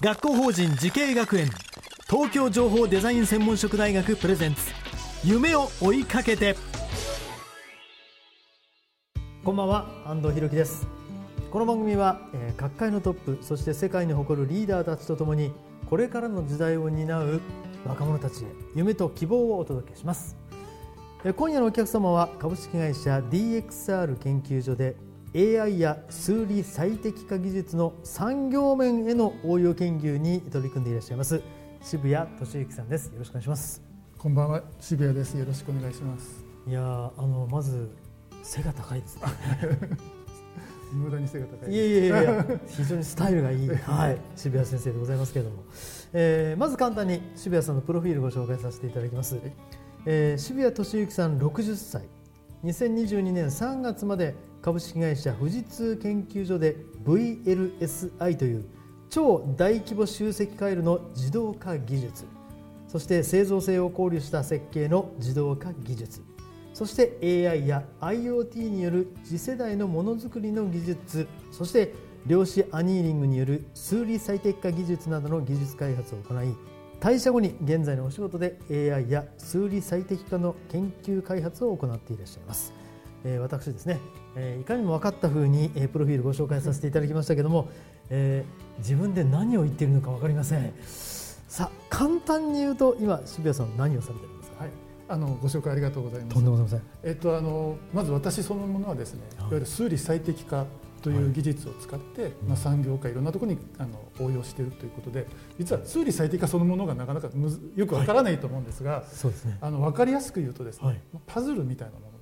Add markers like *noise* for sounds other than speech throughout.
学校法人慈恵学園。東京情報デザイン専門職大学プレゼンツ。夢を追いかけて。こんばんは安藤博樹です。この番組は、えー各界のトップそして世界に誇るリーダーたちとともにこれからの時代を担う若者たちへ夢と希望をお届けします。えー今夜のお客様は株式会社 DXR 研究所で AI や数理最適化技術の産業面への応用研究に取り組んでいらっしゃいます。渋谷俊之さんです。よろしくお願いします。こんばんは、渋谷です。よろしくお願いします。いやーあのまず背が高いですね。*laughs* 無駄に背が高い。いやいやいやいや *laughs* 非常にスタイルがいい、はい、渋谷先生でございますけれども、えーまず簡単に渋谷さんのプロフィールをご紹介させていただきます、えー渋谷俊之さん60歳2022年3月まで株式会社富士通研究所で VLSI という超大規模集積回路の自動化技術そして製造性を考慮した設計の自動化技術そして AI や IoT による次世代のものづくりの技術そして量子アニーリングによる数理最適化技術などの技術開発を行い退社後に現在のお仕事で AI や数理最適化の研究開発を行っていらっしゃいます、えー私ですね、えーいかにも分かった風に、えープロフィールご紹介させていただきましたけども、えー自分で何を言っているのか分かりません。さあ簡単に言うと今渋谷さん何をされてるんですか？はい、あのご紹介ありがとうございます。とんでもございません。えっとあのまず私そのものはですね、い、わゆる数理最適化という技術を使って、まあ産業界いろんなところにあの応用しているということで、実は数理最適化そのものがなかなかむずよくわからないと思うんですが、そうですね。あのわかりやすく言うとですね、はい。パズルみたいなもの。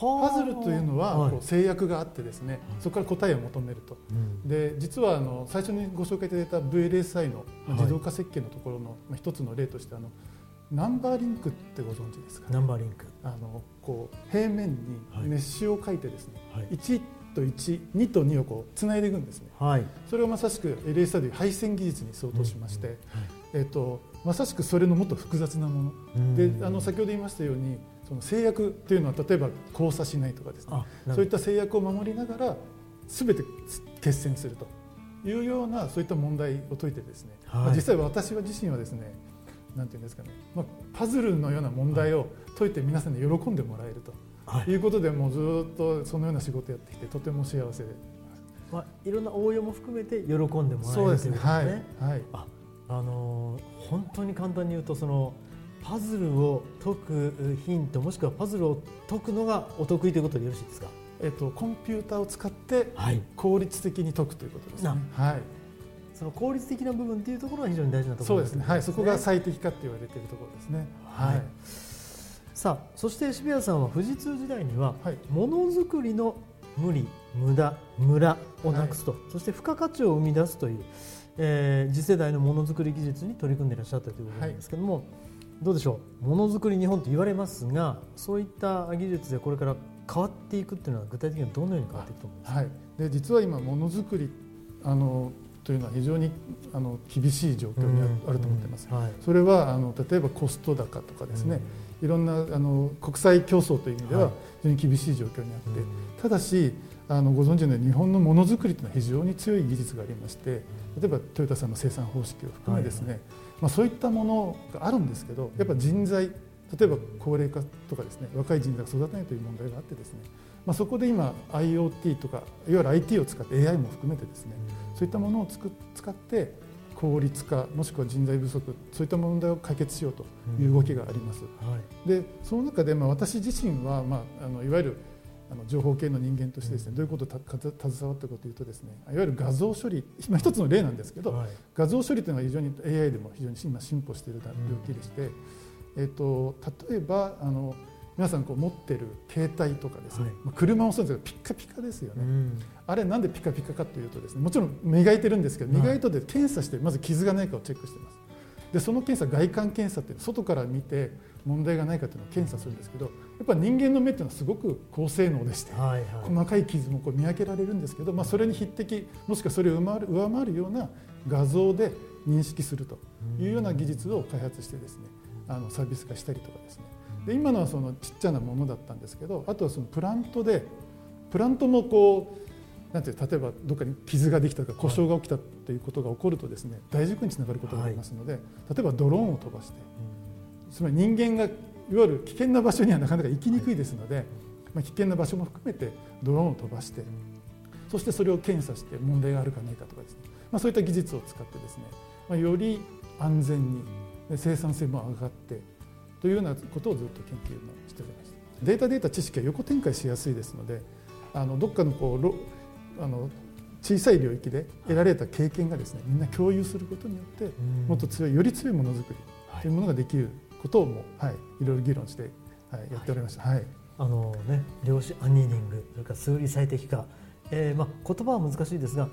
パパズルというのは、はいこう制約があってですね、そこから答えを求めると。うん。で実はあの最初にご紹介いただいた VLSI の自動化設計のところのまあ一つの例としてあのナンバーリンクってご存知ですか、ナンバーリンク。あのこう平面にはい。メッシュを書いてですね、はい。1と12と2をこうつないでいくんですね。はい。それをまさしく LSI という配線技術に相当しまして、うん。えっとまさしくそれのもっと複雑なもの。うん。であの先ほど言いましたようにその制約というのは例えば交差しないとかですね。そういった制約を守りながら全て決戦すると。いうようなそういった問題を解いてですね、はい。まあ実際私は自身はですねなんていうんですかね、まあ、パズルのような問題を解いて皆さんに喜んでもらえると。はい。いうことでもうずっとそのような仕事をやってきてとても幸せで。まあ、いろんな応用も含めて喜んでもらえるということですね。はい、はい、ああのー本当に簡単に言うとそのパズルを解くヒントもしくはパズルを解くのがお得意ということでよろしいですか？えっと、コンピューターを使ってはい。効率的に解くということですね。はい、その効率的な部分っていうところが非常に大事なところそうですね。はい、そこがさ最適化って言われているところですね。はい。さあそして渋谷さんは富士通時代にははい。ものづくりの無理無駄ムラをなくすと、そして付加価値を生み出すという、えー次世代のものづくり技術に取り組んでいらっしゃったということなんですけども、どうでしょう？ものづくり日本と言われますがそういった技術でこれから変わっていくっていうのは具体的にはどのように変わっていくと思いますか、はい、で実は今ものづくりあのというのは非常にあの厳しい状況にああると思ってます。はい。それはあの例えばコスト高とかですね、いろんなあの国際競争という意味でははい。非常に厳しい状況にあって、うん。ただしあのご存知のように日本のものづくりというのは非常に強い技術がありまして例えばトヨタさんの生産方式を含めですね、まあ、そういったものがあるんですけどやっぱ人材例えば高齢化とかですね若い人材が育たないという問題があってですね、まあ、そこで今 IoT とかいわゆる IT を使って AI も含めてですねそういったものをつく使って効率化もしくは人材不足そういった問題を解決しようという動きがあります。はい。でその中で、まあ、私自身は、まあ、あのいわゆるあの情報系の人間としてですね、どういうことを携わったかというとですねいわゆる画像処理、まあ、一つの例なんですけど、はい。画像処理というのは非常に AI でも非常に今進歩している領域でして、えっと例えばあの皆さんこう持ってる携帯とかですね、車もそうですけどピッカピカですよね、うん。あれなんでピカピカかというとですねもちろん磨いてるんですけどはい。磨いとで検査してまず傷がないかをチェックしてますでその検査外観検査っていう外から見て問題がないかというのを検査するんですけどやっぱ人間の目っていうのはすごく高性能でしてはいはい。細かい傷もこう見分けられるんですけど、まあ、それに匹敵もしくはそれを上回る上回るような画像で認識するというような技術を開発してですねあのサービス化したりとかですね。で今のはそのちっちゃなものだったんですけどあとはそのプラントでプラントもこうなんていう例えばどっかに傷ができたとか故障が起きたということが起こるとですね大事故につながることがありますので、例えばドローンを飛ばしてつまり人間がいわゆる危険な場所にはなかなか行きにくいですので、まあ、危険な場所も含めてドローンを飛ばしてそしてそれを検査して問題があるかないかとかですね、まあ、そういった技術を使ってですね、まあ、より安全にで生産性も上がってというようなことをずっと研究もしておりました。データデータ知識は横展開しやすいですのであのどっかのこうろあの小さい領域で得られた経験がですねみんな共有することによってもっと強いより強いものづくりというものができることをも、はい、いろいろ議論して、はい、やっておりました。はい。あのね、量子アンニーニングそれから数理最適化、えーまあ、言葉は難しいですが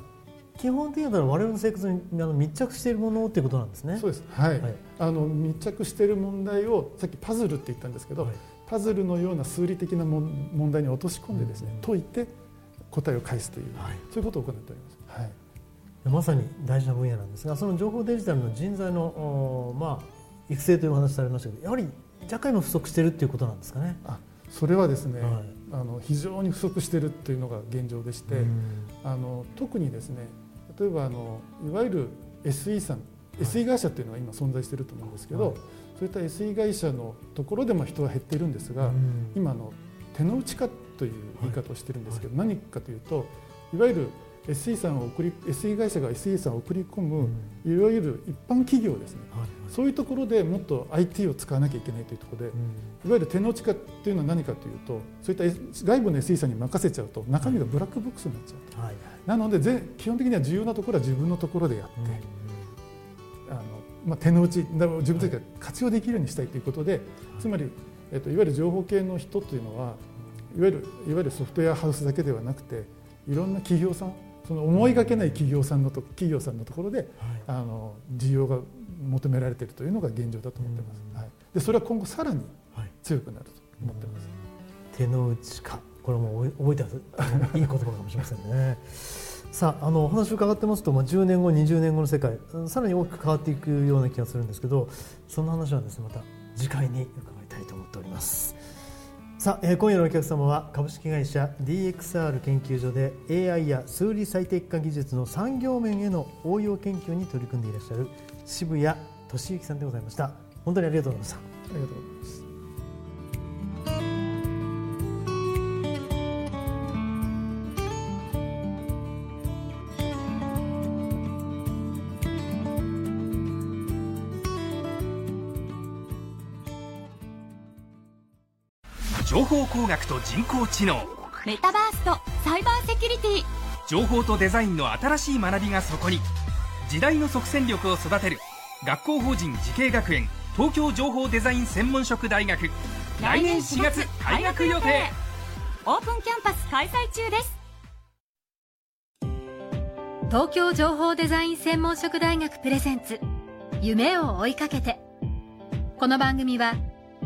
基本的には我々の生活にあの密着しているものということなんですね。そうです、はい。はい。あの密着している問題をさっきパズルって言ったんですけど、はい。パズルのような数理的な問題に落とし込んでですね、うん。解いて答えを返すという、はい。そういうことを行っております。はい。まさに大事な分野なんですがその情報デジタルの人材の、おまあ、育成というお話されましたけどやはり若干今不足しているということなんですかね。あそれはですね、はい。あの非常に不足しているというのが現状でして、うん。あの特にですね例えばあのいわゆる SE さん、SE 会社っていうのは今存在していると思うんですけど、はい。そういった SE 会社のところでも人は減っているんですが、うん。今あの手の内化という言い方をしてるんですけど、何かというといわゆる SE さんを送り SE 会社が SE さんを送り込む、いわゆる一般企業ですね。はいそういうところでもっと IT を使わなきゃいけないというところで、うん。いわゆる手の内化というのは何かというとそういった外部の SE さんに任せちゃうと中身がブラックボックスになっちゃうと。はいなのでぜ基本的には重要なところは自分のところでやって、うんあのまあ、手の内自分たちが活用できるようにしたいということで、つまり、えっと、いわゆる情報系の人というのはいわゆるいわゆるソフトウェアハウスだけではなくていろんな企業さんその思いがけない企業さんのと企業さんのところではい。あの需要が求められているというのが現状だと思ってます、うん。はい、でそれは今後さらにはい。強くなると思ってます。手の内化これも覚えておいていい言葉かもしれませんね。さああのお話を伺ってますと、まあ、10年後20年後の世界うんさらに大きく変わっていくような気がするんですけどその話はですねまた次回に伺いたいと思っております。さあ、えー今夜のお客様は株式会社 DXR 研究所で AI や数理最適化技術の産業面への応用研究に取り組んでいらっしゃる渋谷俊之さんでございました。本当にありがとうございました。ありがとうございます。情報工学と人工知能。メタバースとサイバーセキュリティ。情報とデザインの新しい学びがそこに。時代の即戦力を育てる。学校法人慈恵学園。東京情報デザイン専門職大学。来年4月開学予定。オープンキャンパス開催中です。東京情報デザイン専門職大学プレゼンツ。夢を追いかけて。この番組は